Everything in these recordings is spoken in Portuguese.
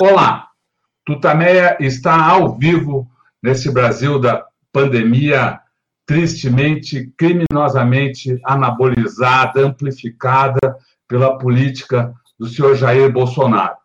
Olá, Tutameia está ao vivo nesse Brasil da pandemia tristemente, criminosamente anabolizada, amplificada pela política do senhor Jair Bolsonaro.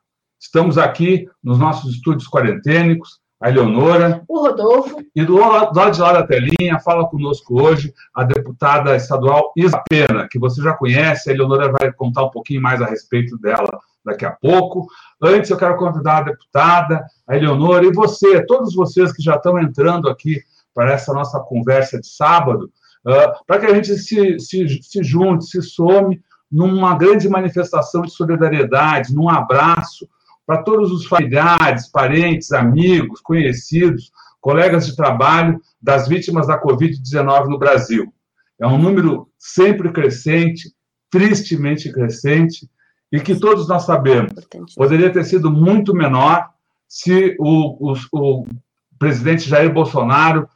Estamos aqui nos nossos estúdios quarentênicos, a Eleonora. O Rodolfo. E do lado de lá da telinha, fala conosco hoje a deputada estadual Isa Pena, que você já conhece, a Eleonora vai contar um pouquinho mais a respeito dela daqui a pouco. Antes, eu quero convidar a deputada, a Eleonora, e você, todos vocês que já estão entrando aqui para essa nossa conversa de sábado, uh, para que a gente se, se, se junte, se some numa grande manifestação de solidariedade, num abraço para todos os familiares, parentes, amigos, conhecidos, colegas de trabalho das vítimas da Covid-19 no Brasil. É um número sempre crescente, tristemente crescente, e que todos nós sabemos poderia ter sido muito menor se o, o, o presidente Jair Bolsonaro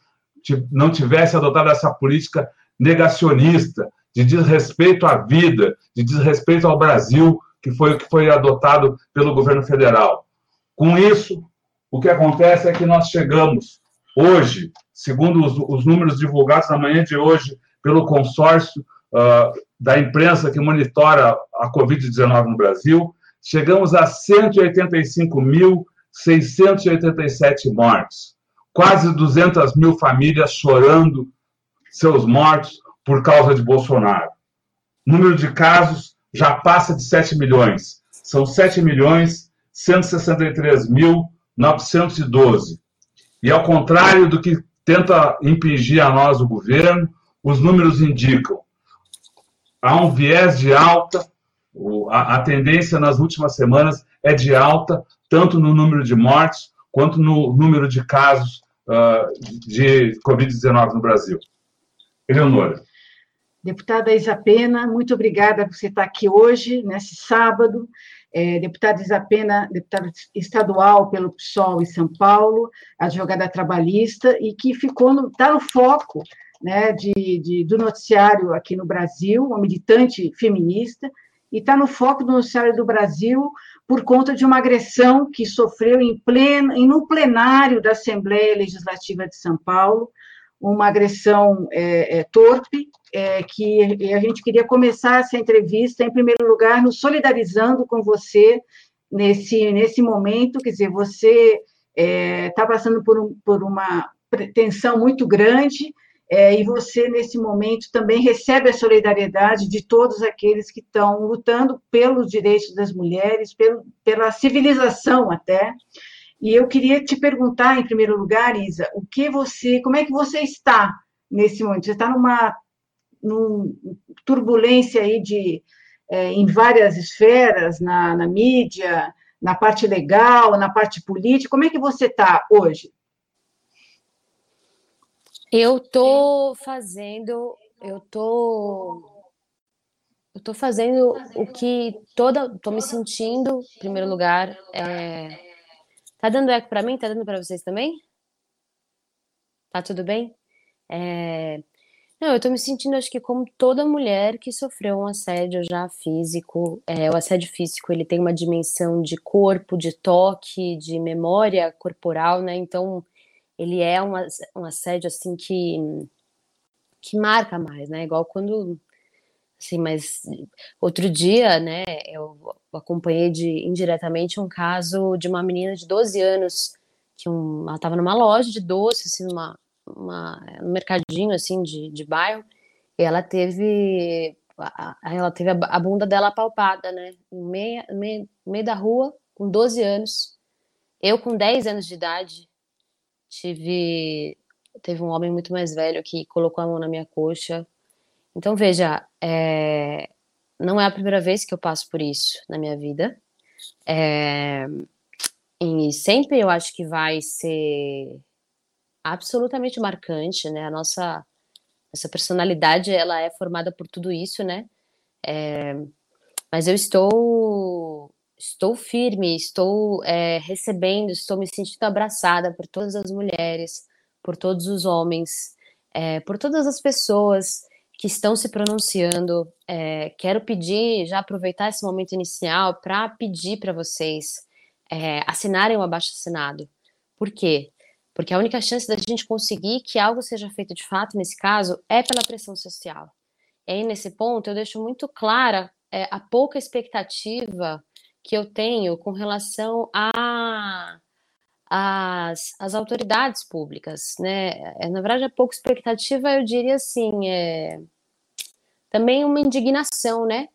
não tivesse adotado essa política negacionista, de desrespeito à vida, de desrespeito ao Brasil, que foi o que foi adotado pelo governo federal. Com isso, o que acontece é que nós chegamos hoje, segundo os, os números divulgados na manhã de hoje pelo consórcio uh, da imprensa que monitora a Covid-19 no Brasil, chegamos a 185.687 mortes. Quase 200 mil famílias chorando seus mortos por causa de Bolsonaro. O número de casos já passa de 7 milhões. São 7 milhões 163 mil 912. E ao contrário do que tenta impingir a nós o governo, os números indicam há um viés de alta, a, tendência nas últimas semanas é de alta, tanto no número de mortes quanto no número de casos uh, de Covid-19 no Brasil. Eleonora. Deputada Isa Pena, muito obrigada por você estar aqui hoje, nesse sábado. É, deputada Isa Pena, deputada estadual pelo PSOL em São Paulo, advogada trabalhista, e que ficou no, está no foco né, de, de, do noticiário aqui no Brasil, uma militante feminista, e está no foco do noticiário do Brasil por conta de uma agressão que sofreu em pleno, no plenário da Assembleia Legislativa de São Paulo, uma agressão é, é, torpe, é, que a gente queria começar essa entrevista, em primeiro lugar, nos solidarizando com você nesse, nesse momento, quer dizer, você está é, passando por, um, por uma tensão muito grande, é, e você, nesse momento, também recebe a solidariedade de todos aqueles que estão lutando pelos direitos das mulheres, pelo, pela civilização até. E eu queria te perguntar, em primeiro lugar, Isa, o que você, como é que você está nesse momento? Você está numa, numa turbulência aí de, é, em várias esferas, na, na mídia, na parte legal, na parte política. Como é que você está hoje? Eu tô fazendo, eu tô eu tô fazendo o que toda, tô me sentindo, em primeiro lugar, é... tá dando eco para mim? Tá dando para vocês também? Tá tudo bem? É... Não, eu tô me sentindo, acho que como toda mulher que sofreu um assédio já físico, é, o assédio físico ele tem uma dimensão de corpo, de toque, de memória corporal, né? Então ele é um, um assédio assim que que marca mais, né? Igual quando assim, mas outro dia, né, eu acompanhei de indiretamente um caso de uma menina de 12 anos que um, ela estava numa loja de doce, assim, numa, uma, um mercadinho assim de, de bairro, e ela teve a, ela teve a, a, bunda dela palpada, né, no meio, meio, meio da rua, com 12 anos. Eu com 10 anos de idade, tive teve um homem muito mais velho que colocou a mão na minha coxa. Então veja, é, não é a primeira vez que eu passo por isso na minha vida. É, e sempre eu acho que vai ser absolutamente marcante, né? A nossa essa personalidade ela é formada por tudo isso, né? É, mas eu estou estou firme, estou é, recebendo, estou me sentindo abraçada por todas as mulheres, por todos os homens, é, por todas as pessoas que estão se pronunciando. É, quero pedir, já aproveitar esse momento inicial para pedir para vocês assinarem o abaixo-assinado. Por quê? Porque a única chance da gente conseguir que algo seja feito de fato, nesse caso, é pela pressão social. E aí, nesse ponto, eu deixo muito clara a pouca expectativa que eu tenho com relação a as, as autoridades públicas, né? É, na verdade, a pouca expectativa, eu diria assim, é também uma indignação, né?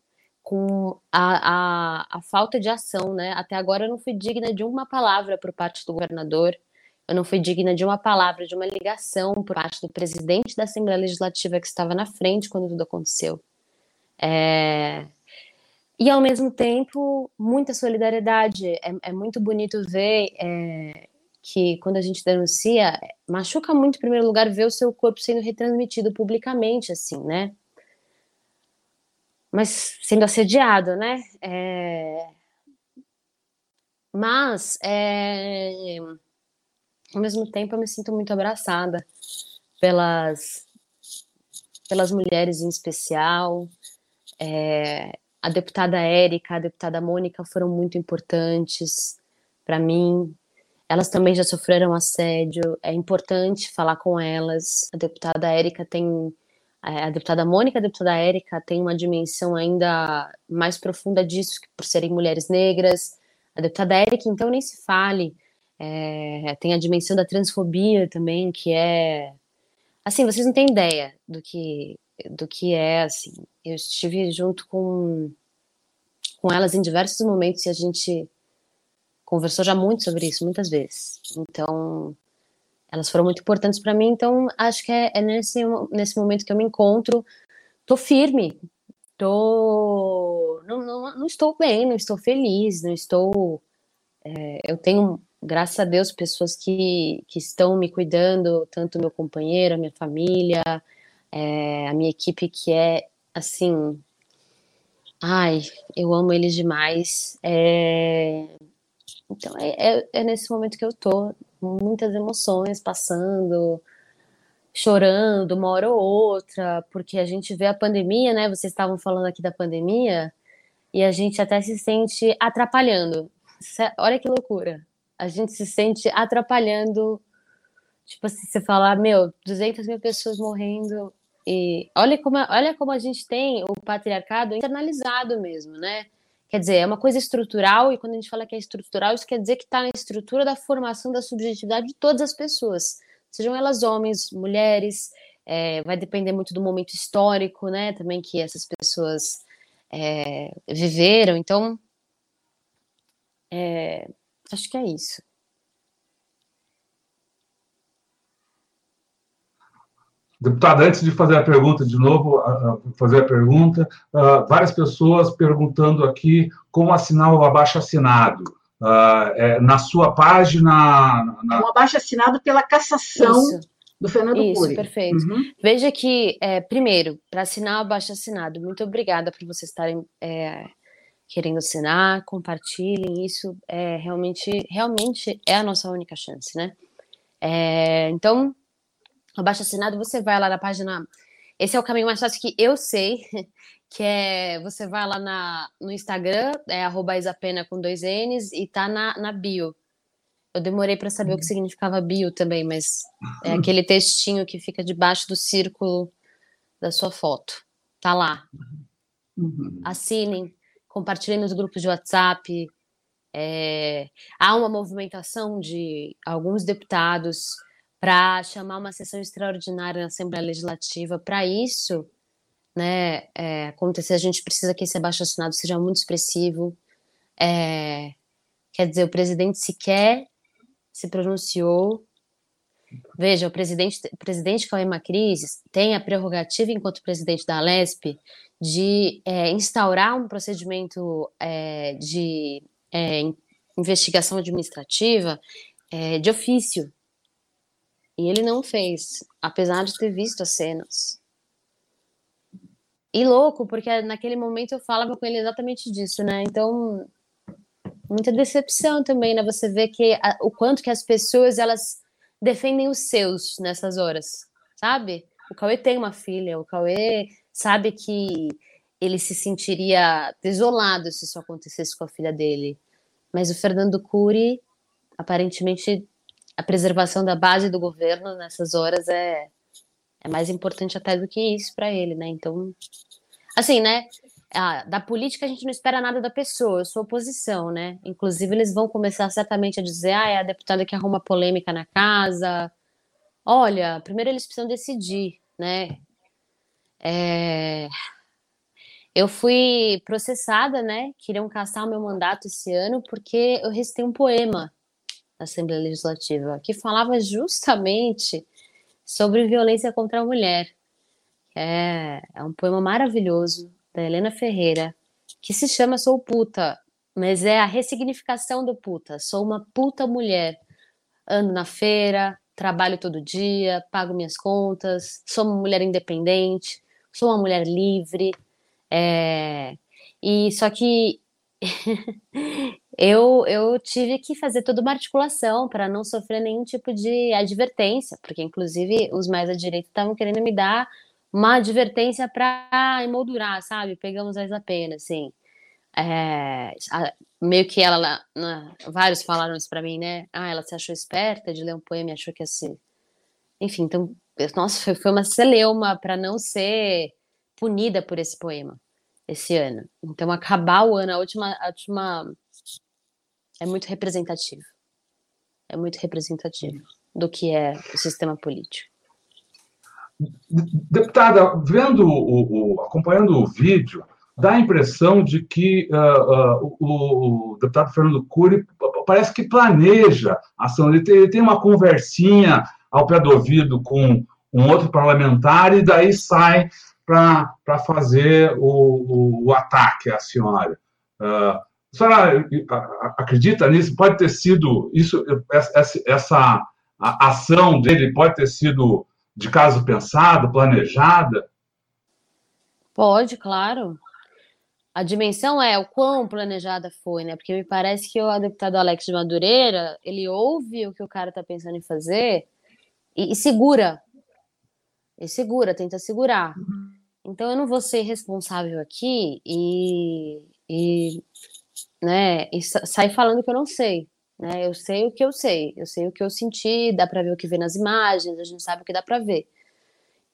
Com a, a, a falta de ação, né? Até agora eu não fui digna de uma palavra por parte do governador, eu não fui digna de uma palavra, de uma ligação por parte do presidente da Assembleia Legislativa que estava na frente quando tudo aconteceu. É... E, ao mesmo tempo, muita solidariedade. É, é muito bonito ver é, que, quando a gente denuncia, machuca muito, em primeiro lugar, ver o seu corpo sendo retransmitido publicamente, assim, né? Mas sendo assediado, né? É... Mas, é... ao mesmo tempo, eu me sinto muito abraçada pelas, pelas mulheres em especial. É a deputada Érica, a deputada Mônica foram muito importantes para mim. Elas também já sofreram assédio, é importante falar com elas. A deputada Érica tem. É, a deputada Mônica a deputada Érica têm uma dimensão ainda mais profunda disso, por serem mulheres negras. A deputada Érica, então, nem se fale. É, tem a dimensão da transfobia também, que é. Assim, vocês não têm ideia do que do que é, assim. Eu estive junto com, com elas em diversos momentos e a gente conversou já muito sobre isso, muitas vezes. Então, elas foram muito importantes para mim, então acho que é, é, nesse, nesse momento que eu me encontro, tô firme, tô não, não, não estou bem, não estou feliz, não estou é, eu tenho, graças a Deus, pessoas que, que estão me cuidando, tanto meu companheiro, minha família, é, a minha equipe que é assim. Ai, eu amo eles demais. É, então é, é, é, nesse momento que eu tô, muitas emoções passando, chorando uma hora ou outra, porque a gente vê a pandemia, né? Vocês estavam falando aqui da pandemia, e a gente até se sente atrapalhando. Olha que loucura. A gente se sente atrapalhando. Tipo assim, você falar, meu, 200 mil pessoas morrendo, e olha como, olha como a gente tem o patriarcado internalizado mesmo, né? Quer dizer, é uma coisa estrutural, e quando a gente fala que é estrutural, isso quer dizer que está na estrutura da formação da subjetividade de todas as pessoas, sejam elas homens, mulheres, é, vai depender muito do momento histórico, né? Também que essas pessoas é, viveram. Então, é, acho que é isso. Deputada, antes de fazer a pergunta de novo, fazer a pergunta, várias pessoas perguntando aqui como assinar o abaixo-assinado. É, na sua página. Na... Um abaixo-assinado pela cassação Isso. do Fernando Isso, Cury. perfeito. Uhum. Veja que, é, primeiro, para assinar o abaixo-assinado, muito obrigada por vocês estarem é, querendo assinar, compartilhem. Isso é realmente, realmente é a nossa única chance, né? É, então, abaixo assinado, você vai lá na página. Esse é o caminho mais fácil que eu sei, que é você vai lá na, no Instagram, é arroba isapena com dois N's, e tá na, na bio. Eu demorei para saber o que significava bio também, mas é aquele textinho que fica debaixo do círculo da sua foto. Tá lá. Uhum. Assinem, compartilhem nos grupos de WhatsApp. É... há uma movimentação de alguns deputados para chamar uma sessão extraordinária na Assembleia Legislativa. Para isso né, é, acontecer, a gente precisa que esse abaixo-assinado seja muito expressivo. É, quer dizer, o presidente sequer se pronunciou. Veja, o presidente, o presidente Cauê Macris tem a prerrogativa, enquanto presidente da Alesp, de é, instaurar um procedimento é, de é, investigação administrativa é, de ofício e ele não fez, apesar de ter visto as cenas. E louco, porque naquele momento eu falava com ele exatamente disso, né? Então, muita decepção também, né? Você vê que a, o quanto que as pessoas elas defendem os seus nessas horas, sabe? O Cauê tem uma filha, o Cauê sabe que ele se sentiria desolado se isso acontecesse com a filha dele. mas o Fernando Cury, aparentemente, a preservação da base do governo nessas horas é, é mais importante até do que isso para ele, né? Então, assim, né? Da política a gente não espera nada da pessoa, eu sou oposição, né? Inclusive, eles vão começar certamente a dizer: ah, é a deputada que arruma polêmica na casa. Olha, primeiro eles precisam decidir, né? É... Eu fui processada, né? Queriam caçar o meu mandato esse ano porque eu recitei um poema Assembleia Legislativa que falava justamente sobre violência contra a mulher. É, é um poema maravilhoso da Helena Ferreira que se chama Sou Puta, mas é a ressignificação do puta. Sou uma puta mulher. Ando na feira, trabalho todo dia, pago minhas contas, sou uma mulher independente, sou uma mulher livre, é, e só que eu, eu tive que fazer toda uma articulação para não sofrer nenhum tipo de advertência, porque inclusive os mais à direita estavam querendo me dar uma advertência para emoldurar, sabe? Pegamos mais a pena, assim. É, meio que ela, na, vários falaram isso para mim, né? Ah, ela se achou esperta de ler um poema e achou que ser. Enfim, então, nossa, foi, foi uma celeuma para não ser punida por esse poema esse ano. Então, acabar o ano, a última, a última é muito representativo. É muito representativo do que é o sistema político. Deputada, vendo o, o acompanhando o vídeo, dá a impressão de que uh, uh, o, o, deputado Fernando Cury parece que planeja a ação. Ele tem, ele tem uma conversinha ao pé do ouvido com um outro parlamentar e daí sai para fazer o, o, o, ataque à senhora. Uh, a senhora acredita nisso? Pode ter sido isso, essa, essa ação dele pode ter sido de caso pensado, planejada? Pode, claro. A dimensão é o quão planejada foi, né? Porque me parece que o deputado Alex de Madureira, ele ouve o que o cara está pensando em fazer e, e segura. E segura, tenta segurar. Uhum. Então eu não vou ser responsável aqui e, e, né, e sair falando que eu não sei. Né? Eu sei o que eu sei, eu sei o que eu senti, dá para ver o que vê nas imagens, a gente sabe o que dá para ver.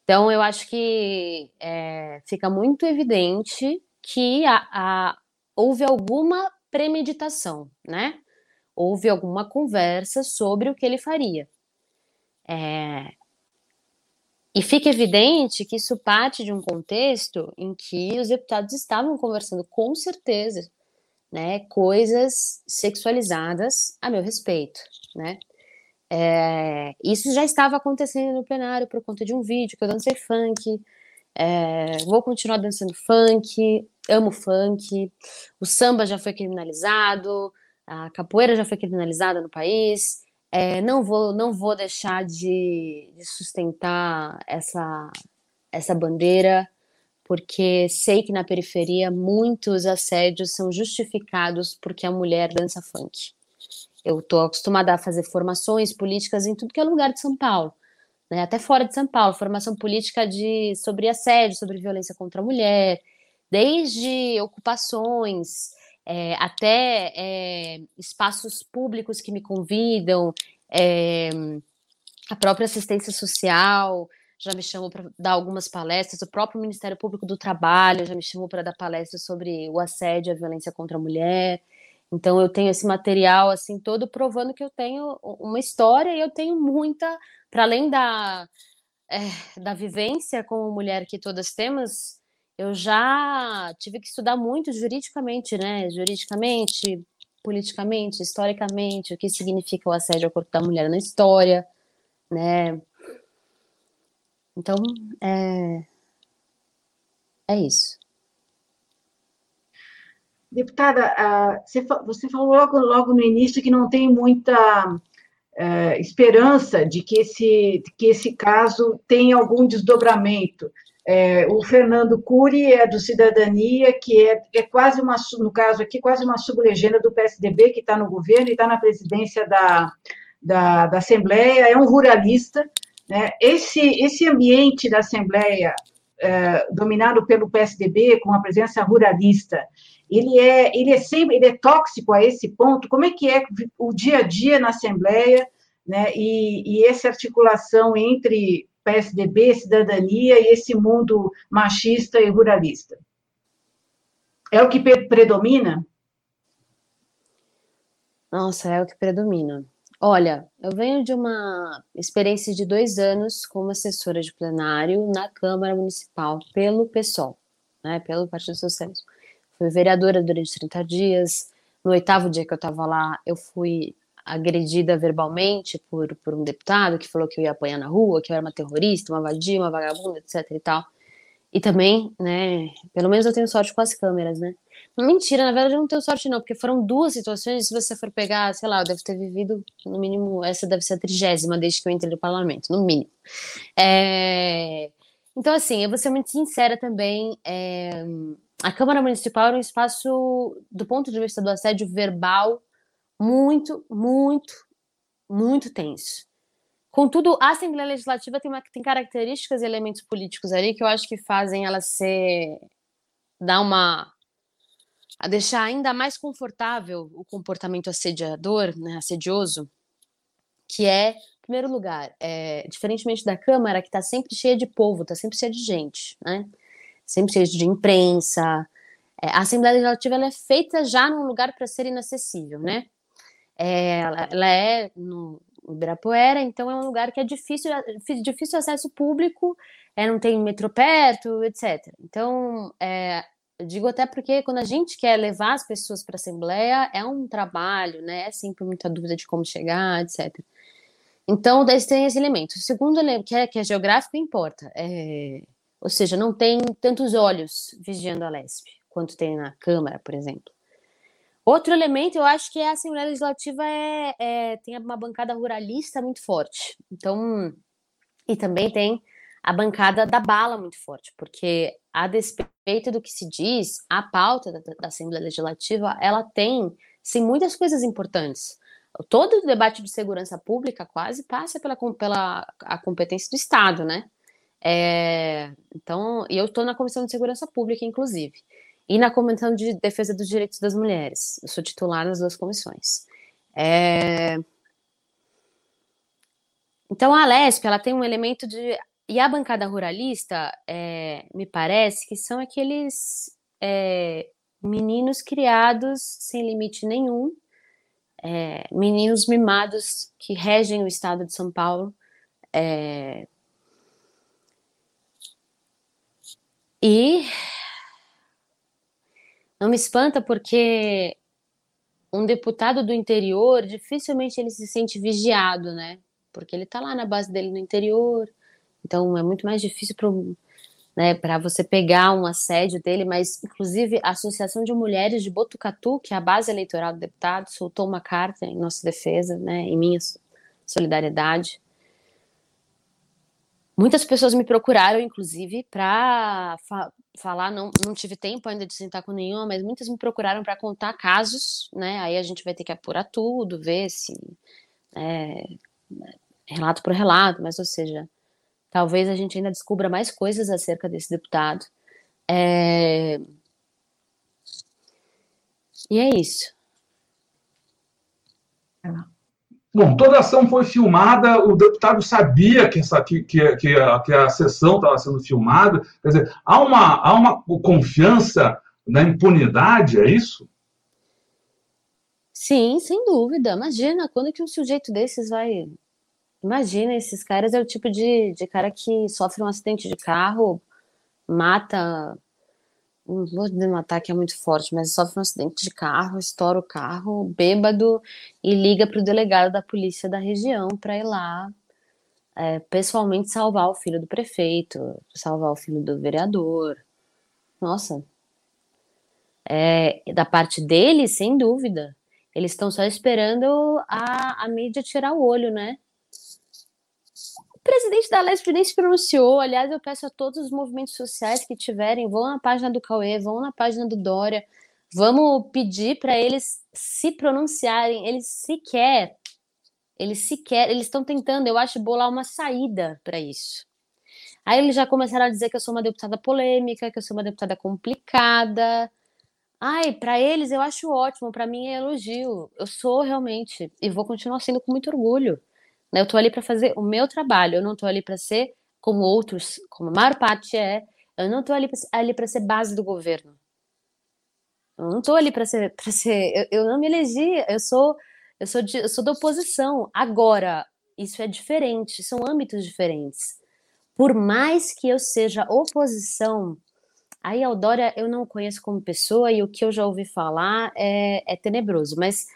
Então eu acho que é, fica muito evidente que a, a, houve alguma premeditação, né? Houve alguma conversa sobre o que ele faria. É, e fica evidente que isso parte de um contexto em que os deputados estavam conversando com certeza, né, coisas sexualizadas a meu respeito, né? É, isso já estava acontecendo no plenário por conta de um vídeo que eu dancei funk, é, vou continuar dançando funk, amo funk, o samba já foi criminalizado, a capoeira já foi criminalizada no país, é, não vou não vou deixar de, de, sustentar essa essa bandeira porque sei que na periferia muitos assédios são justificados porque a mulher dança funk. Eu estou acostumada a fazer formações políticas em tudo que é lugar de São Paulo, né? até fora de São Paulo, formação política de sobre assédio, sobre violência contra a mulher, desde ocupações, é, até é, espaços públicos que me convidam, é, a própria assistência social já me chamou para dar algumas palestras, o próprio Ministério Público do Trabalho já me chamou para dar palestras sobre o assédio a violência contra a mulher. Então eu tenho esse material assim todo provando que eu tenho uma história e eu tenho muita, para além da é, da vivência como mulher que todas temos, eu já tive que estudar muito juridicamente, né? Juridicamente, politicamente, historicamente, o que significa o assédio ao corpo da mulher na história, né? Então, é, é isso. Deputada, você falou logo, logo no início que não tem muita é, esperança de que esse, que esse caso tenha algum desdobramento. É, o Fernando Cury é do Cidadania, que é, é, quase uma, no caso aqui, quase uma sublegenda do PSDB, que está no governo e está na presidência da, da, da, Assembleia, é um ruralista. Né? Esse, esse ambiente da Assembleia, é, dominado pelo PSDB, com a presença ruralista, ele é, ele é sempre, ele é tóxico a esse ponto? Como é que é o dia a dia na Assembleia, né, e, e essa articulação entre PSDB, cidadania e esse mundo machista e ruralista? É o que predomina? Nossa, é o que predomina. Olha, eu venho de uma experiência de dois anos como assessora de plenário na Câmara Municipal pelo PSOL, né, pelo Partido Socialista. Fui vereadora durante 30 dias. No oitavo dia que eu estava lá, eu fui agredida verbalmente por, por um deputado que falou que eu ia apanhar na rua, que eu era uma terrorista, uma vadia, uma vagabunda, etc e tal. E também, né, pelo menos eu tenho sorte com as câmeras, né? Mentira, na verdade eu não tenho sorte não, porque foram duas situações, se você for pegar, sei lá, eu devo ter vivido, no mínimo, essa deve ser a trigésima desde que eu entrei no parlamento, no mínimo. É... Então, assim, eu vou ser muito sincera também, é... a Câmara Municipal era um espaço, do ponto de vista do assédio verbal, muito, muito, muito tenso. Contudo, a Assembleia Legislativa tem, uma, tem características e elementos políticos ali que eu acho que fazem ela ser. dar uma. A deixar ainda mais confortável o comportamento assediador, né, assedioso, que é, em primeiro lugar, é, diferentemente da Câmara, que está sempre cheia de povo, está sempre cheia de gente, né? Sempre cheia de imprensa. É, a Assembleia Legislativa ela é feita já num lugar para ser inacessível, né? É, ela, ela, é no Ibirapuera, então é um lugar que é difícil, difícil acesso público, é, não tem metrô perto, etc. Então, é, eu digo até porque quando a gente quer levar as pessoas para a Assembleia, é um trabalho, né? É sempre muita dúvida de como chegar, etc. Então, daí tem esse elemento. O segundo elemento, que é, que é geográfico, importa. É, ou seja, não tem tantos olhos vigiando a LESP, quanto tem na Câmara, por exemplo. Outro elemento, eu acho que é a Assembleia Legislativa é, é, tem uma bancada ruralista muito forte. Então, e também tem a bancada da bala muito forte, porque a despeito do que se diz, a pauta da, da Assembleia Legislativa, ela tem, sim, muitas coisas importantes. Todo o debate de segurança pública quase passa pela, pela a competência do Estado, né? É, então, eu estou na Comissão de Segurança Pública, inclusive e na Comissão de Defesa dos Direitos das Mulheres. Eu sou titular nas duas comissões. É... Então, a Lesp, ela tem um elemento de... E a bancada ruralista, é... me parece que são aqueles é... meninos criados sem limite nenhum, é... meninos mimados que regem o estado de São Paulo. E não me espanta porque um deputado do interior, dificilmente ele se sente vigiado, né? Porque ele está lá na base dele no interior, então é muito mais difícil para né, você pegar um assédio dele, mas inclusive a Associação de Mulheres de Botucatu, que é a base eleitoral do deputado, soltou uma carta em nossa defesa, né, em minha solidariedade. Muitas pessoas me procuraram, inclusive, para falar, não, não tive tempo ainda de sentar com nenhuma, mas muitas me procuraram para contar casos, né? Aí a gente vai ter que apurar tudo, ver se é, relato por relato, mas ou seja, talvez a gente ainda descubra mais coisas acerca desse deputado. É... E é isso. Bom, toda a ação foi filmada, o deputado sabia que, essa, que, que, que, a, que a sessão estava sendo filmada. Quer dizer, há uma, há uma confiança na impunidade, é isso? Sim, sem dúvida. Imagina, quando que um sujeito desses vai. Imagina, esses caras é o tipo de, de cara que sofre um acidente de carro, mata não vou dizer um ataque é muito forte, mas sofre um acidente de carro, estoura o carro, bêbado, e liga para o delegado da polícia da região para ir lá é, pessoalmente salvar o filho do prefeito, salvar o filho do vereador. Nossa. É, da parte deles, sem dúvida. Eles estão só esperando a, a mídia tirar o olho, né? Presidente da Lesp nem se pronunciou. Aliás, eu peço a todos os movimentos sociais que tiverem, vão na página do Cauê, vão na página do Dória, vamos pedir para eles se pronunciarem. Eles sequer, eles sequer, eles estão tentando, eu acho, bolar uma saída para isso. Aí eles já começaram a dizer que eu sou uma deputada polêmica, que eu sou uma deputada complicada. Ai, para eles eu acho ótimo, para mim é elogio. Eu sou realmente e vou continuar sendo com muito orgulho. Né? Eu tô ali para fazer o meu trabalho, eu não tô ali para ser como outros, como a maior parte é. Eu não tô ali para ser base do governo. Eu não tô ali para ser para ser eu, eu, não me elegi, eu sou eu sou de, eu sou da oposição. Agora, isso é diferente, são âmbitos diferentes. Por mais que eu seja oposição, Aí a Eudória eu não conheço como pessoa e o que eu já ouvi falar é, é tenebroso, mas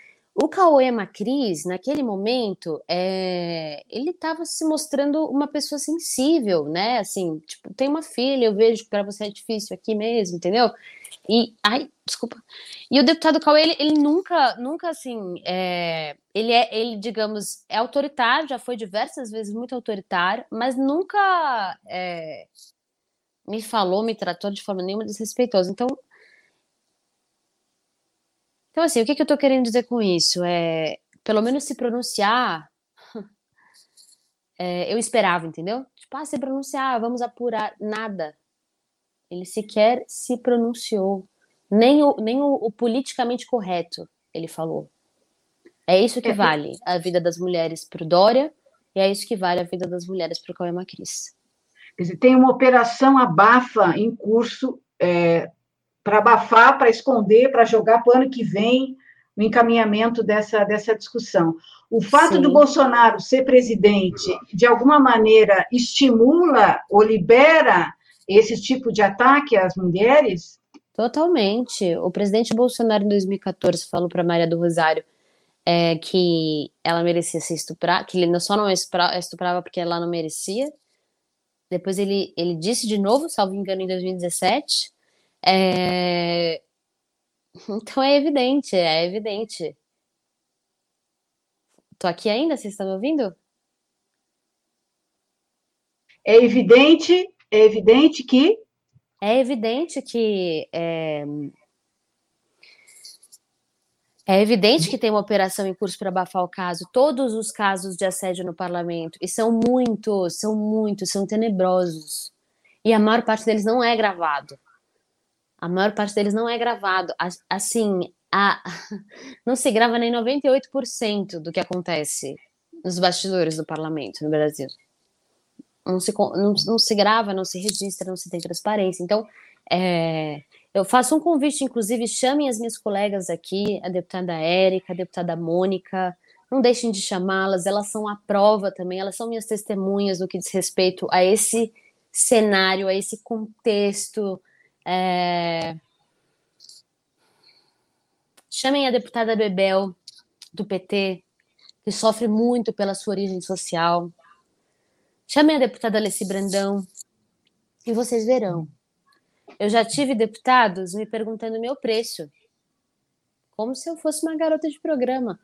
o Cauê Macris, naquele momento, é, ele estava se mostrando uma pessoa sensível, né? Assim, tipo, tem uma filha, eu vejo que para você é difícil aqui mesmo, entendeu? E, ai, desculpa. E o deputado Cauê, ele, ele nunca, nunca assim, é, ele é, ele, digamos, é autoritário, já foi diversas vezes muito autoritário, mas nunca é, me falou, me tratou de forma nenhuma desrespeitosa. Então, então assim, o que, que eu estou querendo dizer com isso? É, pelo menos se pronunciar, é, eu esperava, entendeu? Tipo, ah, se pronunciar, vamos apurar. Nada. Ele sequer se pronunciou. Nem o, nem o, o politicamente correto, ele falou. É isso que é, vale a vida das mulheres para o Dória e é isso que vale a vida das mulheres para o Cauê Macris. Quer dizer, tem uma operação abafa em curso é, para abafar, para esconder, para jogar para o ano que vem o encaminhamento dessa, dessa discussão. O fato Sim. do Bolsonaro ser presidente, de alguma maneira, estimula ou libera esse tipo de ataque às mulheres? Totalmente. O presidente Bolsonaro, em 2014, falou para Maria do Rosário é, que ela merecia ser estuprada, que ele só não estuprava porque ela não merecia, depois ele, ele disse de novo, salvo engano, em 2017. É... Então é evidente, é evidente. Tô aqui ainda, vocês estão me ouvindo? É evidente, é evidente que. É evidente que é, é evidente que tem uma operação em curso para abafar o caso, todos os casos de assédio no parlamento, e são muitos, são muitos, são tenebrosos. E a maior parte deles não é gravado. A maior parte deles não é gravado. Assim, a... não se grava nem 98% do que acontece nos bastidores do parlamento no Brasil. Não se, não, não se grava, não se registra, não se tem transparência. Então, é, eu faço um convite, inclusive, chamem as minhas colegas aqui, a deputada Érica, a deputada Mônica, não deixem de chamá-las, elas são a prova também, elas são minhas testemunhas no que diz respeito a esse cenário, a esse contexto. É... Chamem a deputada Bebel, do PT, que sofre muito pela sua origem social. Chamem a deputada Alessi Brandão, e vocês verão eu já tive deputados me perguntando meu preço, como se eu fosse uma garota de programa.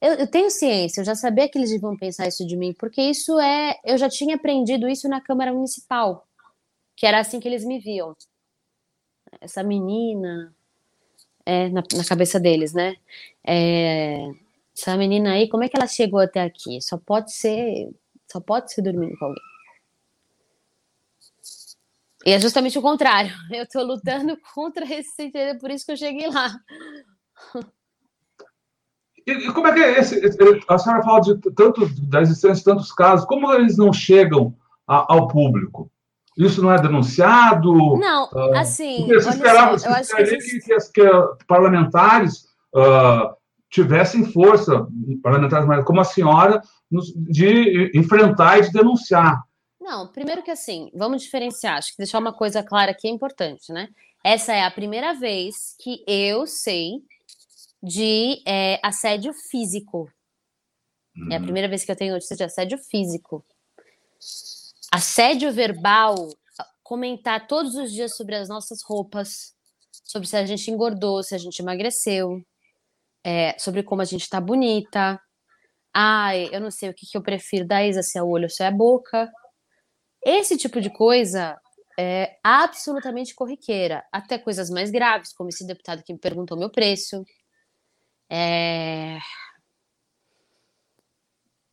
Eu, eu, tenho ciência, eu já sabia que eles vão pensar isso de mim, porque isso é. Eu já tinha aprendido isso na Câmara Municipal, que era assim que eles me viam. Essa menina. É, na, na cabeça deles, né? É, essa menina aí, como é que ela chegou até aqui? Só pode ser. Só pode ser dormindo com alguém. E é justamente o contrário. Eu estou lutando contra esse sentimento, por isso que eu cheguei lá. E, e como é que é esse? A senhora fala de tanto da existência de tantos casos, como eles não chegam a, ao público? Isso não é denunciado? Não, uh, assim. Se esperava, só, se que, que, que, que, parlamentares uh, tivessem força, parlamentares como a senhora, de enfrentar e de denunciar. Não, primeiro que assim, vamos diferenciar, acho que deixar uma coisa clara aqui é importante, né? Essa é a primeira vez que eu sei de é, assédio físico. É a uhum. primeira vez que eu tenho notícia de assédio físico. Assédio verbal, comentar todos os dias sobre as nossas roupas, sobre se a gente engordou, se a gente emagreceu, é, sobre como a gente tá bonita. Ai, eu não sei o que, que eu prefiro da Isa, se é o olho ou se é a boca. Esse tipo de coisa é absolutamente corriqueira, até coisas mais graves, como esse deputado que me perguntou meu preço. É...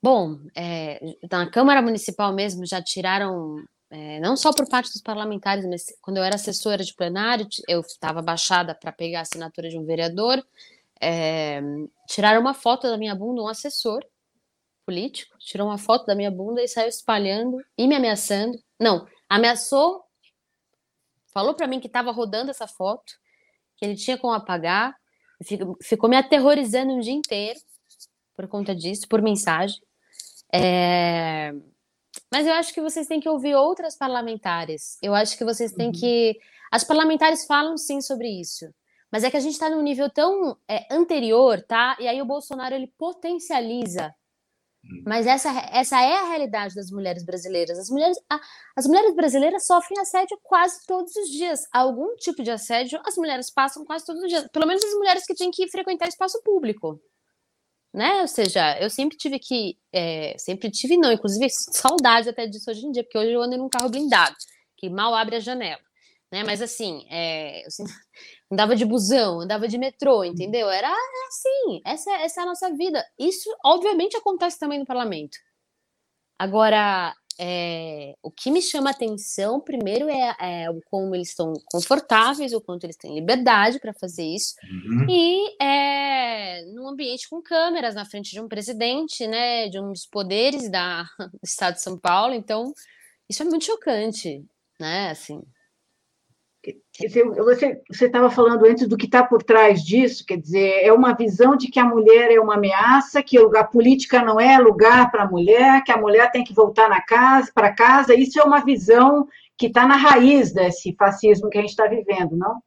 Bom, é, na Câmara Municipal mesmo já tiraram é, não só por parte dos parlamentares, mas quando eu era assessora de plenário, eu estava baixada para pegar a assinatura de um vereador, é, tiraram uma foto da minha bunda, um assessor político, tirou uma foto da minha bunda e saiu espalhando e me ameaçando. Não, ameaçou, falou para mim que estava rodando essa foto, que ele tinha como apagar, ficou, me aterrorizando um dia inteiro por conta disso, por mensagem. É... Mas eu acho que vocês têm que ouvir outras parlamentares. Eu acho que vocês têm uhum. que. As parlamentares falam sim sobre isso. Mas é que a gente está num nível tão é, anterior, tá? E aí o Bolsonaro ele potencializa Hum. Mas essa, essa é a realidade das mulheres brasileiras. As mulheres, a, as mulheres brasileiras sofrem assédio quase todos os dias. Algum tipo de assédio as mulheres passam quase todos os dias. Pelo menos as mulheres que têm que frequentar espaço público. Né? Ou seja, eu sempre tive que. É, sempre tive, não, inclusive, saudade até disso hoje em dia, porque hoje eu ando num carro blindado, que mal abre a janela. Né? Mas assim, é, andava de busão, andava de metrô, entendeu? Era, assim, essa, essa é a nossa vida. Isso, obviamente, acontece também no parlamento. Agora, é, o que me chama atenção, primeiro, é, é, o como eles estão confortáveis, o quanto eles têm liberdade para fazer isso, uhum. e é, num ambiente com câmeras na frente de um presidente, né, de um dos poderes da, do Estado de São Paulo, então, isso é muito chocante, né, assim. Você estava falando antes do que está por trás disso, quer dizer, é uma visão de que a mulher é uma ameaça, que a política não é lugar para a mulher, que a mulher tem que voltar na casa, para casa. Isso é uma visão que está na raiz desse fascismo que a gente está vivendo, não?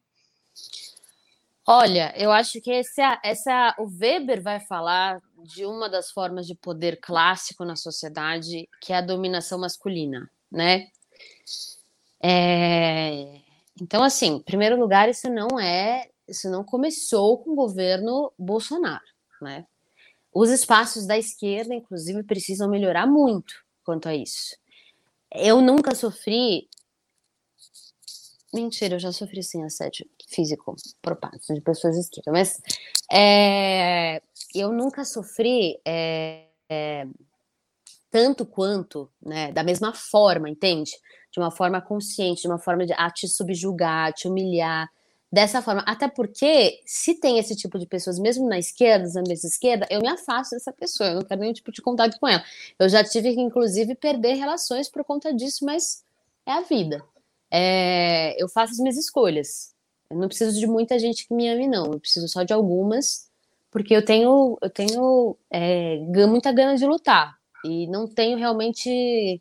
Olha, eu acho que esse, essa, o Weber vai falar de uma das formas de poder clássico na sociedade, que é a dominação masculina, né? É, então, assim, em primeiro lugar, isso não é, isso não começou com o governo Bolsonaro, né? Os espaços da esquerda, inclusive, precisam melhorar muito quanto a isso. Eu nunca sofri. Mentira, eu já sofri sim assédio físico por parte de pessoas de esquerda, mas é, eu nunca sofri é, é, tanto quanto, né, da mesma forma, entende? de uma forma consciente, de uma forma de a te subjugar, te humilhar, dessa forma. Até porque, se tem esse tipo de pessoas, mesmo na esquerda, nos ambientes esquerda, eu me afasto dessa pessoa, eu não quero nenhum tipo de contato com ela. Eu já tive que, inclusive, perder relações por conta disso, mas é a vida. É, eu faço as minhas escolhas. Eu não preciso de muita gente que me ame, não. Eu preciso só de algumas, porque eu tenho, eu tenho é, muita gana de lutar. E não tenho realmente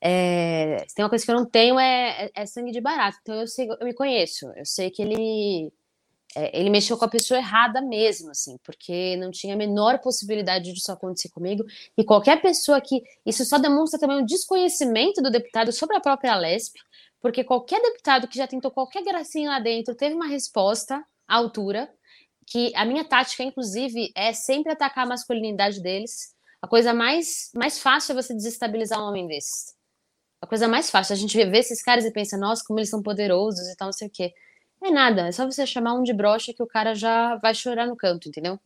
é, tem uma coisa que eu não tenho é, é, é, sangue de barato. Então eu sei, eu me conheço. Eu sei que ele é, ele mexeu com a pessoa errada mesmo, assim, porque não tinha a menor possibilidade disso acontecer comigo. E qualquer pessoa que isso só demonstra também o desconhecimento do deputado sobre a própria Lesp, porque qualquer deputado que já tentou qualquer gracinha lá dentro teve uma resposta à altura. Que a minha tática, inclusive, é sempre atacar a masculinidade deles. A coisa mais, mais fácil é você desestabilizar um homem desses a coisa mais fácil. A gente vê esses caras e pensa, nossa, como eles são poderosos e tal, não sei o quê. É nada, é só você chamar um de brocha que o cara já vai chorar no canto, entendeu?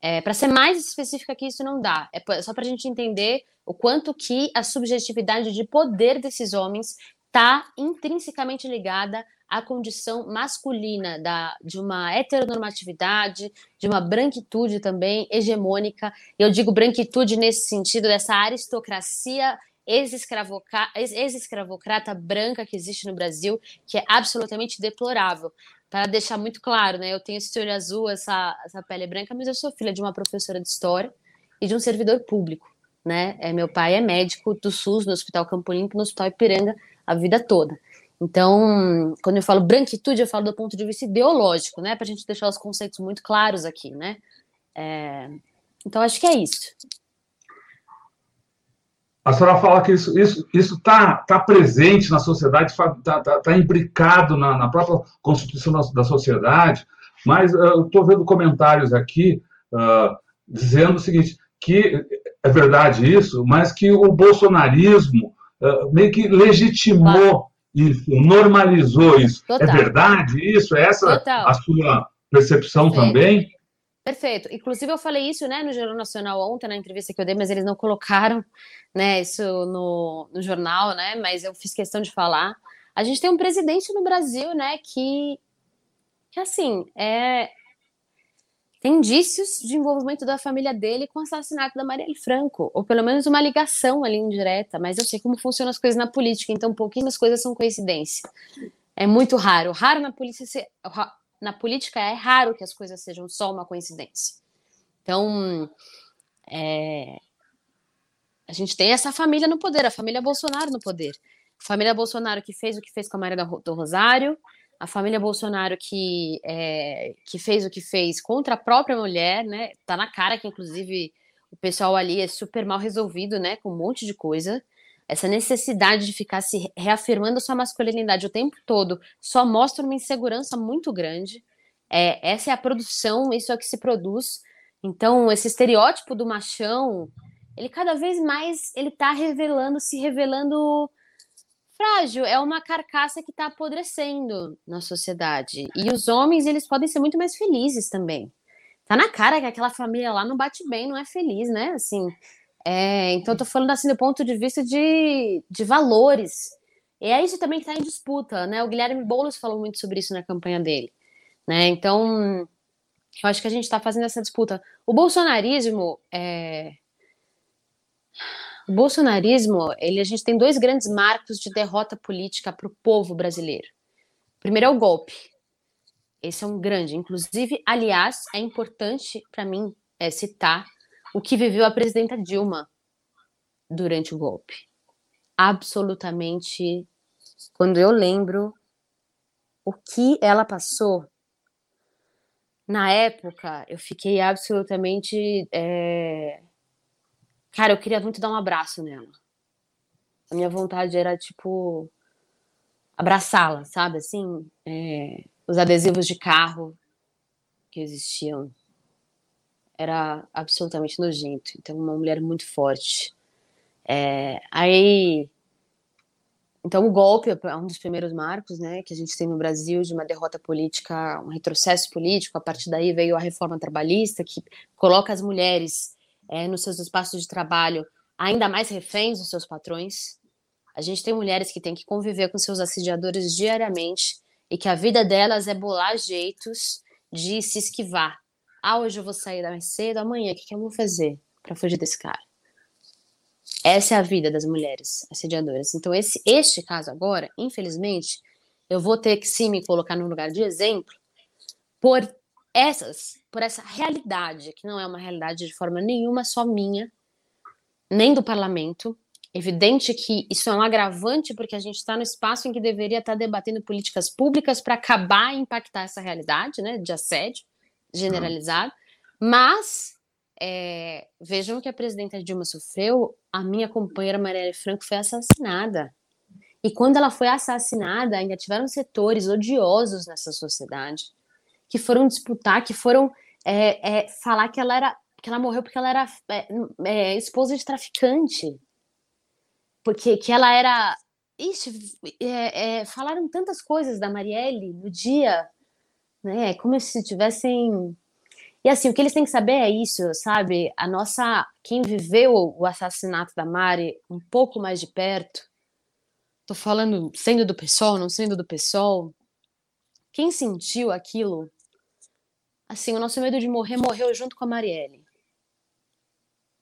É, para ser mais específica que isso não dá. É só para a gente entender o quanto que a subjetividade de poder desses homens está intrinsecamente ligada à condição masculina da, de uma heteronormatividade, de uma branquitude também hegemônica. Eu digo branquitude nesse sentido dessa aristocracia ex-escravocrata branca que existe no Brasil, que é absolutamente deplorável. Para deixar muito claro, né? Eu tenho esse olho azul, essa, essa pele branca, mas eu sou filha de uma professora de história e de um servidor público, né? É, meu pai é médico do SUS, no Hospital Campo Limpo, no Hospital Ipiranga, a vida toda. Então, quando eu falo branquitude, eu falo do ponto de vista ideológico, né? Para a gente deixar os conceitos muito claros aqui, né? É... Então, acho que é isso. A senhora fala que isso está isso, isso tá, tá presente na sociedade, está tá, tá imbricado na, na, própria constituição da, da sociedade, mas uh, eu estou vendo comentários aqui uh, dizendo o seguinte, que é verdade isso, mas que o bolsonarismo uh, meio que legitimou isso, normalizou isso. É Total. É verdade isso? É essa Total. a sua percepção também? Perfeito. Inclusive, eu falei isso né, no Jornal Nacional ontem, na entrevista que eu dei, mas eles não colocaram né, isso no, no jornal, né? Mas eu fiz questão de falar. A gente tem um presidente no Brasil, né, que, que assim, é, tem indícios de envolvimento da família dele com o assassinato da Marielle Franco, ou pelo menos uma ligação ali indireta, mas eu sei como funcionam as coisas na política, então pouquinhas coisas são coincidência. É muito raro. Raro na polícia na política é raro que as coisas sejam só uma coincidência. Então, é, a gente tem essa família no poder, a família Bolsonaro no poder. A família Bolsonaro que fez o que fez com a Maria do Rosário, a família Bolsonaro que, é, que fez o que fez contra a própria mulher, né? Tá na cara que, inclusive, o pessoal ali é super mal resolvido, né? Com um monte de coisa. Essa necessidade de ficar se reafirmando sua masculinidade o tempo todo só mostra uma insegurança muito grande. É, essa é a produção, isso é o que se produz. Então, esse estereótipo do machão, ele cada vez mais ele tá revelando, se revelando frágil, é uma carcaça que está apodrecendo na sociedade. E os homens, eles podem ser muito mais felizes também. Tá na cara que aquela família lá não bate bem, não é feliz, né? Assim, é, então eu tô falando assim do ponto de vista de, de valores. E é isso também que está em disputa, né? O Guilherme Boulos falou muito sobre isso na campanha dele, né? Então, eu acho que a gente está fazendo essa disputa. O bolsonarismo é, o bolsonarismo, ele, a gente tem dois grandes marcos de derrota política para o povo brasileiro. O primeiro é o golpe. Esse é um grande. Inclusive, aliás, é importante para mim é, citar o que viveu a presidenta Dilma durante o golpe. Absolutamente. Quando eu lembro o que ela passou, na época, eu fiquei absolutamente. É Cara, eu queria muito dar um abraço nela. A minha vontade era, tipo, abraçá-la, sabe? Assim, é, os adesivos de carro que existiam. Era absolutamente nojento. Então, uma mulher muito forte. É, aí. Então, o golpe é um dos primeiros marcos né, que a gente tem no Brasil de uma derrota política, um retrocesso político. A partir daí veio a reforma trabalhista, que coloca as mulheres é, nos seus espaços de trabalho ainda mais reféns dos seus patrões. A gente tem mulheres que têm que conviver com seus assediadores diariamente e que a vida delas é bolar jeitos de se esquivar. Ah, hoje eu vou sair mais cedo, amanhã o que, que eu vou fazer para fugir desse cara? Essa é a vida das mulheres assediadoras. Então, esse, este caso agora, infelizmente, eu vou ter que sim me colocar no lugar de exemplo por essas, por essa realidade, que não é uma realidade de forma nenhuma só minha, nem do parlamento. Evidente que isso é um agravante, porque a gente está no espaço em que deveria estar tá debatendo políticas públicas para acabar e impactar essa realidade né, de assédio generalizado. Mas é, vejam que a presidenta Dilma sofreu, a minha companheira Marielle Franco foi assassinada. E quando ela foi assassinada, ainda tiveram setores odiosos nessa sociedade que foram disputar, que foram é, é, falar que ela era que ela morreu porque ela era é, é, esposa de traficante, porque que ela era Ixi, é, falaram tantas coisas da Marielle no dia, né? Como se tivessem e assim, o que eles têm que saber é isso, sabe? A nossa. Quem viveu o assassinato da Mari um pouco mais de perto, tô falando sendo do PSOL, não sendo do PSOL, quem sentiu aquilo assim, o nosso medo de morrer morreu junto com a Marielle.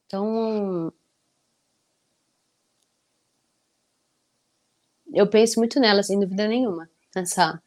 Então, eu penso muito nela, sem dúvida nenhuma, nessa.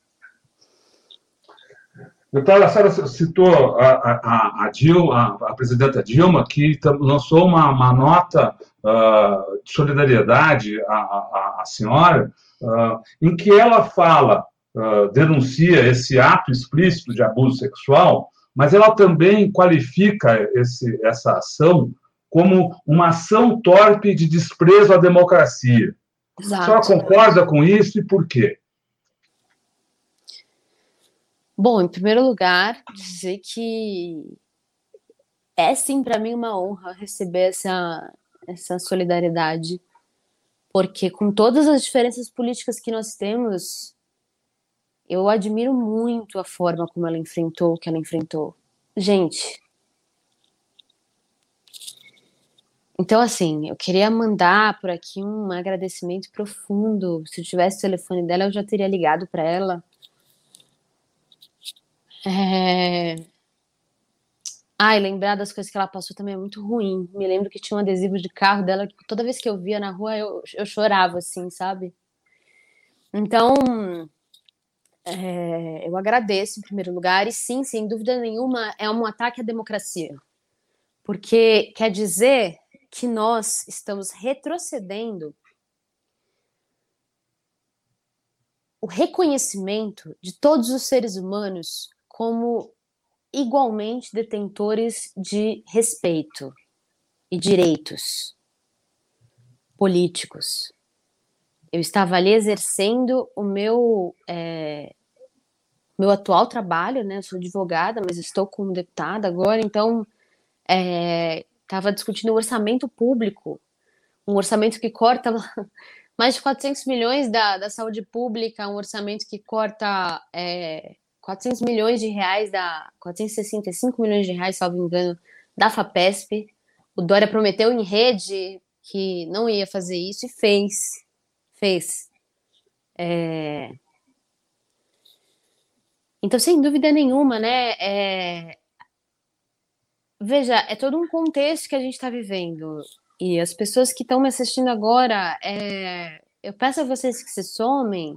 Deputada, a senhora citou a, a, a, Dilma, a, presidenta Dilma, que lançou uma, uma nota uh, de solidariedade à, à, à senhora, uh, em que ela fala uh, denuncia esse ato explícito de abuso sexual, mas ela também qualifica esse, essa ação como uma ação torpe de desprezo à democracia. Exato. A senhora concorda com isso e por quê? Bom, em primeiro lugar, dizer que é sim para mim uma honra receber essa, essa solidariedade, porque com todas as diferenças políticas que nós temos, eu admiro muito a forma como ela enfrentou o que ela enfrentou. Gente. Então, assim, eu queria mandar por aqui um agradecimento profundo. Se eu tivesse o telefone dela, eu já teria ligado para ela. É... Ai, lembrar das coisas que ela passou também é muito ruim. Me lembro que tinha um adesivo de carro dela que toda vez que eu via na rua eu, eu chorava, assim, sabe? Então, é, eu agradeço em primeiro lugar, e sim, sem dúvida nenhuma, é um ataque à democracia. Porque quer dizer que nós estamos retrocedendo o reconhecimento de todos os seres humanos como igualmente detentores de respeito e direitos políticos. Eu estava ali exercendo o meu é, meu atual trabalho, né? Eu sou advogada, mas estou como deputada agora, então é, estava discutindo o orçamento público, um orçamento que corta mais de 400 milhões da, da saúde pública, um orçamento que corta é, 400 milhões de reais, da 465 milhões de reais, salvo engano, da FAPESP. O Dória prometeu em rede que não ia fazer isso e fez. Fez. É... Então, sem dúvida nenhuma, né? É... Veja, é todo um contexto que a gente está vivendo. E as pessoas que estão me assistindo agora, é... eu peço a vocês que se somem,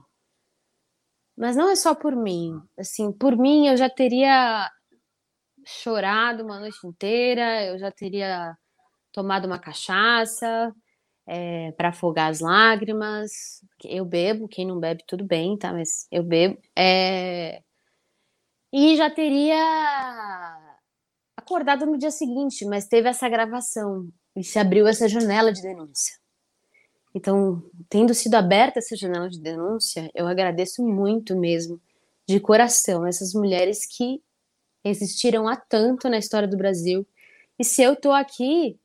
mas não é só por mim. Assim, por mim eu já teria chorado uma noite inteira, eu já teria tomado uma cachaça é, para afogar as lágrimas. Eu bebo, quem não bebe, tudo bem, tá? Mas eu bebo. É... E já teria acordado no dia seguinte, mas teve essa gravação e se abriu essa janela de denúncia. Então, tendo sido aberta essa janela de denúncia, eu agradeço muito mesmo, de coração, essas mulheres que existiram há tanto na história do Brasil. E se eu estou aqui,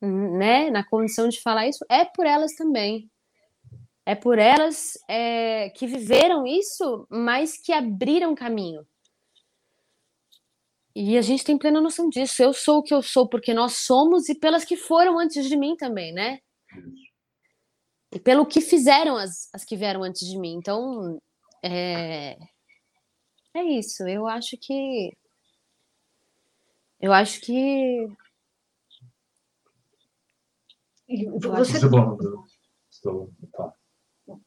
né, na condição de falar isso, é por elas também. É por elas é, que viveram isso, mas que abriram caminho. E a gente tem plena noção disso. Eu sou o que eu sou porque nós somos e pelas que foram antes de mim também, né? E pelo que fizeram as, as que vieram antes de mim. Então, é, é isso. Eu acho que. Eu acho que.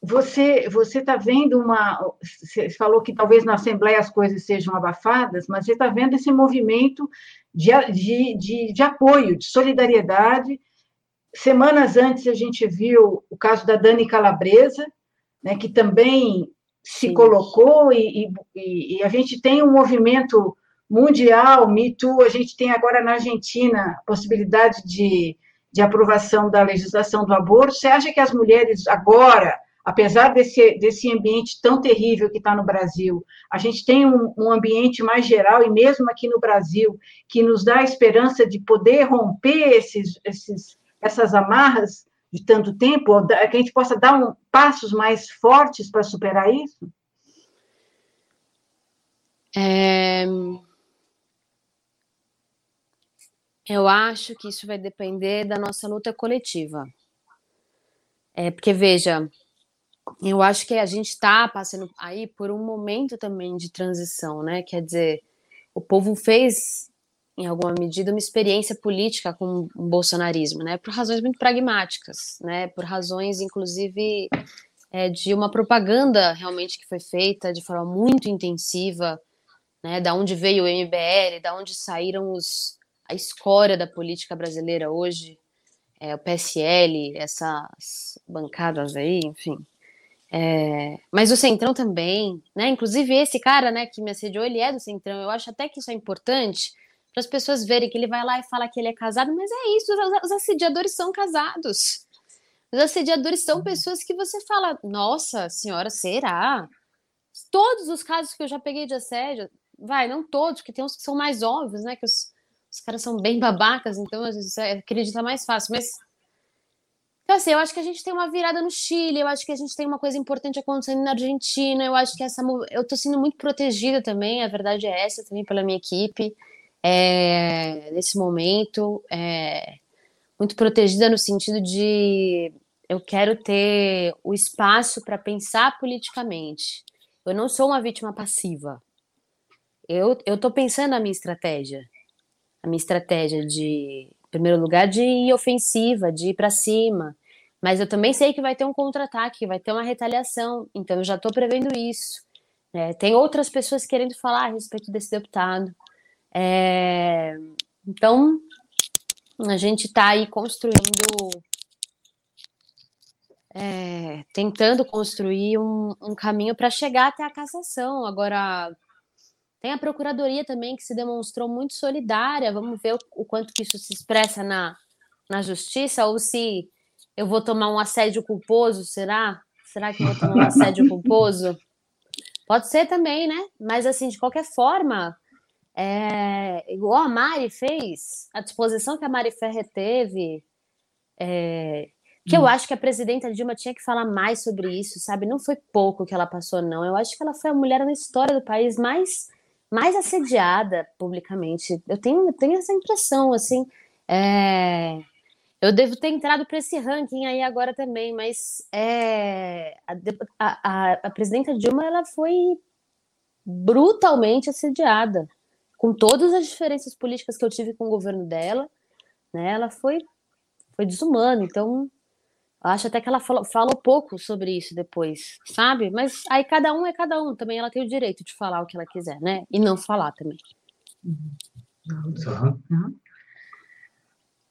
Você, você você está vendo uma. Você falou que talvez na Assembleia as coisas sejam abafadas, mas você está vendo esse movimento de, de, de, de, apoio, de solidariedade. Semanas antes a gente viu o caso da Dani Calabresa, né, que também se Sim. colocou, e, e, e, a gente tem um movimento mundial, Me Too, a gente tem agora na Argentina a possibilidade de, de aprovação da legislação do aborto. Você acha que as mulheres agora apesar desse, desse ambiente tão terrível que está no Brasil, a gente tem um, um, ambiente mais geral, e mesmo aqui no Brasil, que nos dá a esperança de poder romper esses, esses, essas amarras de tanto tempo, que a gente possa dar um, passos mais fortes para superar isso? É... Eu acho que isso vai depender da nossa luta coletiva. É, porque, veja, eu acho que a gente está passando aí por um momento também de transição, né? Quer dizer, o povo fez, em alguma medida, uma experiência política com o bolsonarismo, né? Por razões muito pragmáticas, né? Por razões, inclusive, é, de uma propaganda realmente que foi feita de forma muito intensiva, né? Da onde veio o MBL, da onde saíram os a escória da política brasileira hoje, é, o PSL, essas bancadas aí, enfim. É, mas o Centrão também, né? Inclusive esse cara, né, que me assediou, ele é do Centrão. Eu acho até que isso é importante para as pessoas verem que ele vai lá e fala que ele é casado, mas é isso, os assediadores são casados. Os assediadores são pessoas que você fala, nossa senhora, será? Todos os casos que eu já peguei de assédio, vai, não todos, porque tem uns que são mais óbvios, né? Que os, os caras são bem babacas, então a gente acredita mais fácil, mas então, assim, eu acho que a gente tem uma virada no Chile, eu acho que a gente tem uma coisa importante acontecendo na Argentina, eu acho que essa. Eu tô sendo muito protegida também, a verdade é essa, também pela minha equipe, é, nesse momento. É, muito protegida no sentido de eu quero ter o espaço para pensar politicamente. Eu não sou uma vítima passiva. Eu estou pensando na minha estratégia. A minha estratégia de, em primeiro lugar, de ir ofensiva, de ir para cima. Mas eu também sei que vai ter um contra-ataque, vai ter uma retaliação. Então eu já estou prevendo isso. É, tem outras pessoas querendo falar a respeito desse deputado. É, então, a gente está aí construindo, é, tentando construir um, um caminho para chegar até a cassação. Agora, tem a Procuradoria também que se demonstrou muito solidária. Vamos ver o, o quanto que isso se expressa na, na Justiça, ou se eu vou tomar um assédio culposo, será? Será que eu vou tomar um assédio culposo? Pode ser também, né? Mas, assim, de qualquer forma, é, igual a Mari fez, a disposição que a Mari Ferrer teve, é, que eu hum. acho que a presidenta Dilma tinha que falar mais sobre isso, sabe? Não foi pouco que ela passou, não. Eu acho que ela foi a mulher na história do país mais, mais assediada publicamente. Eu tenho, eu tenho essa impressão, assim. É, eu devo ter entrado para esse ranking aí agora também, mas é, a, a, a, presidenta Dilma ela foi brutalmente assediada, com todas as diferenças políticas que eu tive com o governo dela, né? Ela foi, foi desumana, então acho até que ela falou, falou pouco sobre isso depois, sabe? Mas aí cada um é cada um, também ela tem o direito de falar o que ela quiser, né? E não falar também. Uhum.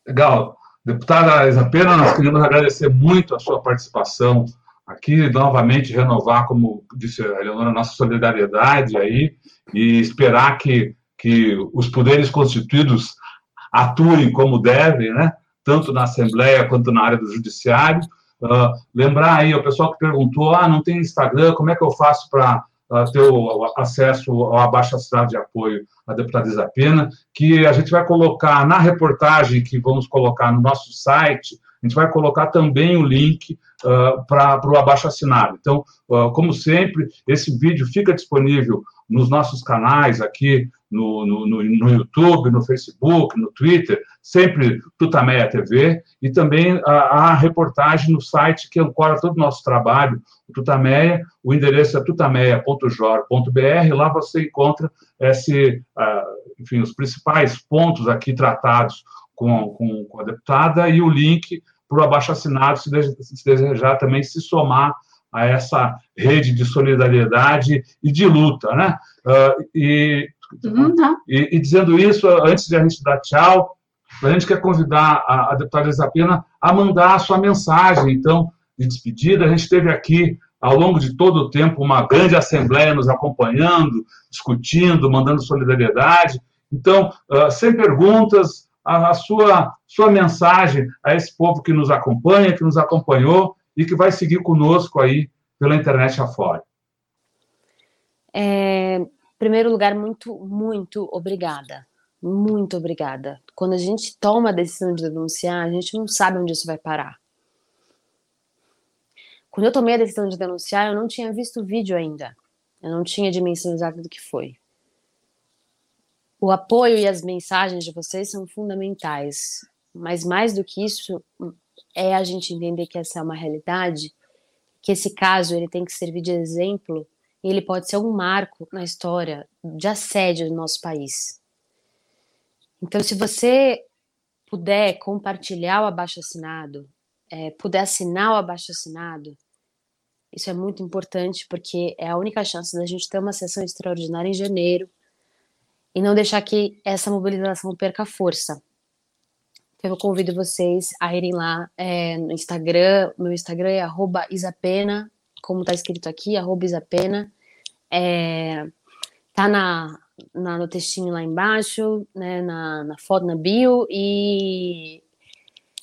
Legal. Deputada Isapena, nós queremos agradecer muito a sua participação aqui, novamente renovar, como disse a Eleonora, nossa solidariedade aí e esperar que, que os poderes constituídos atuem como devem, né? Tanto na Assembleia quanto na área do Judiciário. Uh, lembrar aí, o pessoal que perguntou, ah, não tem Instagram, como é que eu faço para uh, ter o acesso ao abaixo-assinado de apoio à deputada Isapena, que a gente vai colocar na reportagem que vamos colocar no nosso site, a gente vai colocar também o link uh, para o abaixo-assinado. Então, uh, como sempre, esse vídeo fica disponível nos nossos canais aqui no, no, no, YouTube, no Facebook, no Twitter, sempre Tutameia TV, e também a, a, reportagem no site que ancora todo o nosso trabalho, o Tutameia, o endereço é tutameia.jor.br, lá você encontra esse, uh, enfim, os principais pontos aqui tratados com, com, com a deputada e o link para o abaixo-assinado, se, se desejar também se somar a essa rede de solidariedade e de luta, né? Uh, e, uhum, tá. e, e, dizendo isso, antes de a gente dar tchau, a gente quer convidar a, a deputada Isapena a mandar a sua mensagem, então, de despedida. A gente teve aqui, ao longo de todo o tempo, uma grande assembleia nos acompanhando, discutindo, mandando solidariedade. Então, uh, sem perguntas, a, a, sua, sua mensagem a esse povo que nos acompanha, que nos acompanhou e que vai seguir conosco aí pela internet afora. É, primeiro lugar, muito, muito obrigada. Muito obrigada. Quando a gente toma a decisão de denunciar, a gente não sabe onde isso vai parar. Quando eu tomei a decisão de denunciar, eu não tinha visto o vídeo ainda. Eu não tinha dimensão exata do que foi. O apoio e as mensagens de vocês são fundamentais, mas mais do que isso é a gente entender que essa é uma realidade, que esse caso ele tem que servir de exemplo e ele pode ser um marco na história de assédio do nosso país. Então, se você puder compartilhar o abaixo assinado, é, puder assinar o abaixo assinado, isso é muito importante porque é a única chance da gente ter uma sessão extraordinária em janeiro e não deixar que essa mobilização perca força. Então, eu convido vocês a irem lá é, no Instagram. Meu Instagram é isapena, como está escrito aqui, isapena. É, tá na, na, no textinho lá embaixo, né, na, na foto, na bio, e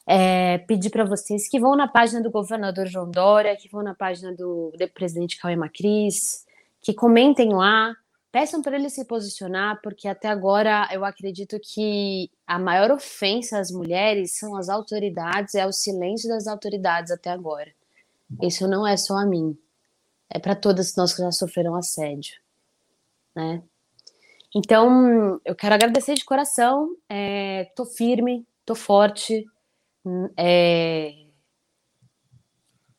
é, pedir para vocês que vão na página do governador João Dória, que vão na página do, do presidente Cauê Macris, que comentem lá, peçam para ele se posicionar, porque até agora eu acredito que a maior ofensa às mulheres são as autoridades, é o silêncio das autoridades até agora. Isso não é só a mim, é para todas nós que já sofreram assédio, né? Então, eu quero agradecer de coração, é, tô firme, tô forte, É,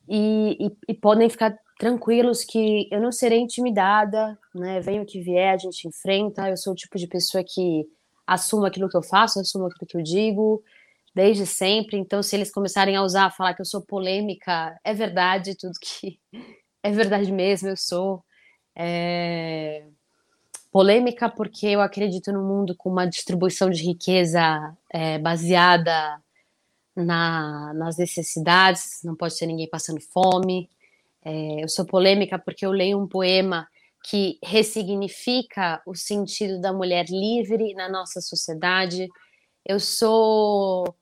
e, e, e, podem ficar tranquilos que eu não serei intimidada, né? Venha o que vier, a gente enfrenta. Eu sou o tipo de pessoa que assumo aquilo que eu faço, assumo aquilo que eu digo, desde sempre. Então, se eles começarem a usar, falar que eu sou polêmica, é verdade, tudo que é verdade mesmo, eu sou. É... Polêmica porque eu acredito no mundo com uma distribuição de riqueza é, baseada na, nas necessidades, não pode ter ninguém passando fome. É, eu sou polêmica porque eu leio um poema que ressignifica o sentido da mulher livre na nossa sociedade. Eu sou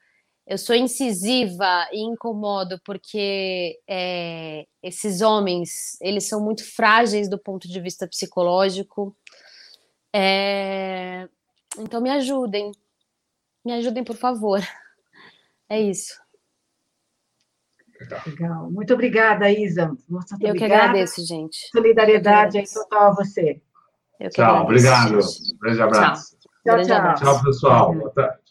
eu sou incisiva e incomodo porque é, esses homens eles são muito frágeis do ponto de vista psicológico. É, então me ajudem, me ajudem por favor. É isso. Legal. Muito obrigada, Isa. Muito Eu obrigada. que agradeço, gente. Solidariedade aí total a você. tchau, agradeço, obrigado. Gente. Um grande abraço. Tchau, tchau. Tchau, pessoal. Boa tarde.